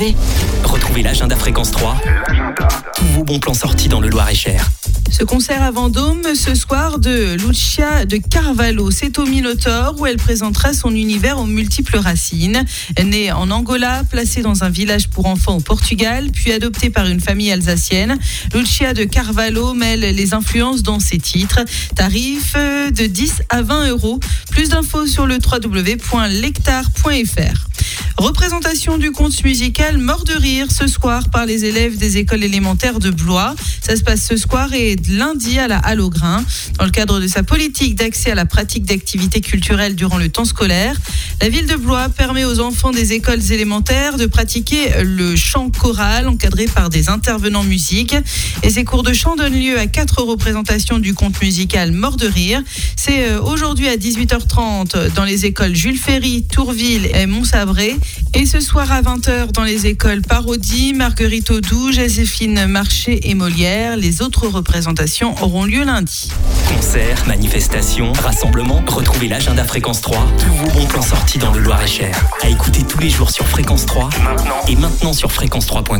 réservé Retrouvez l'agenda Fréquence 3. Tous vos bons plans sortis dans le Loir-et-Cher. Ce concert à Vendôme ce soir de Lucia de Carvalho, c'est au Minotaur où elle présentera son univers aux multiples racines. Née en Angola, placée dans un village pour enfants au Portugal, puis adoptée par une famille alsacienne, Lucia de Carvalho mêle les influences dans ses titres. Tarif de 10 à 20 euros. Plus d'infos sur le www.lectar.fr. Représentation du conte musical Mort de rire ce soir par les élèves des écoles élémentaires de Blois. Ça se passe ce soir et lundi à la Halle au Grain. Dans le cadre de sa politique d'accès à la pratique d'activités culturelles durant le temps scolaire, la ville de Blois permet aux enfants des écoles élémentaires de pratiquer le chant choral encadré par des intervenants musique. Et ces cours de chant donnent lieu à quatre représentations du conte musical Mort de rire. C'est euh, aujourd'hui à 18h30 dans les écoles Jules Ferry, Tourville et Montsabré. Et ce soir à 20h dans les écoles Parodie, Marguerite Audoux, Joséphine Marché et Molière. Les autres représentations auront lieu lundi. Concerts, manifestations, rassemblements, retrouvez l'agenda Fréquence 3. Tous vos bons plans sortis dans le Loir-et-Cher. À écouter tous les jours sur Fréquence 3 et maintenant sur fréquence3.com.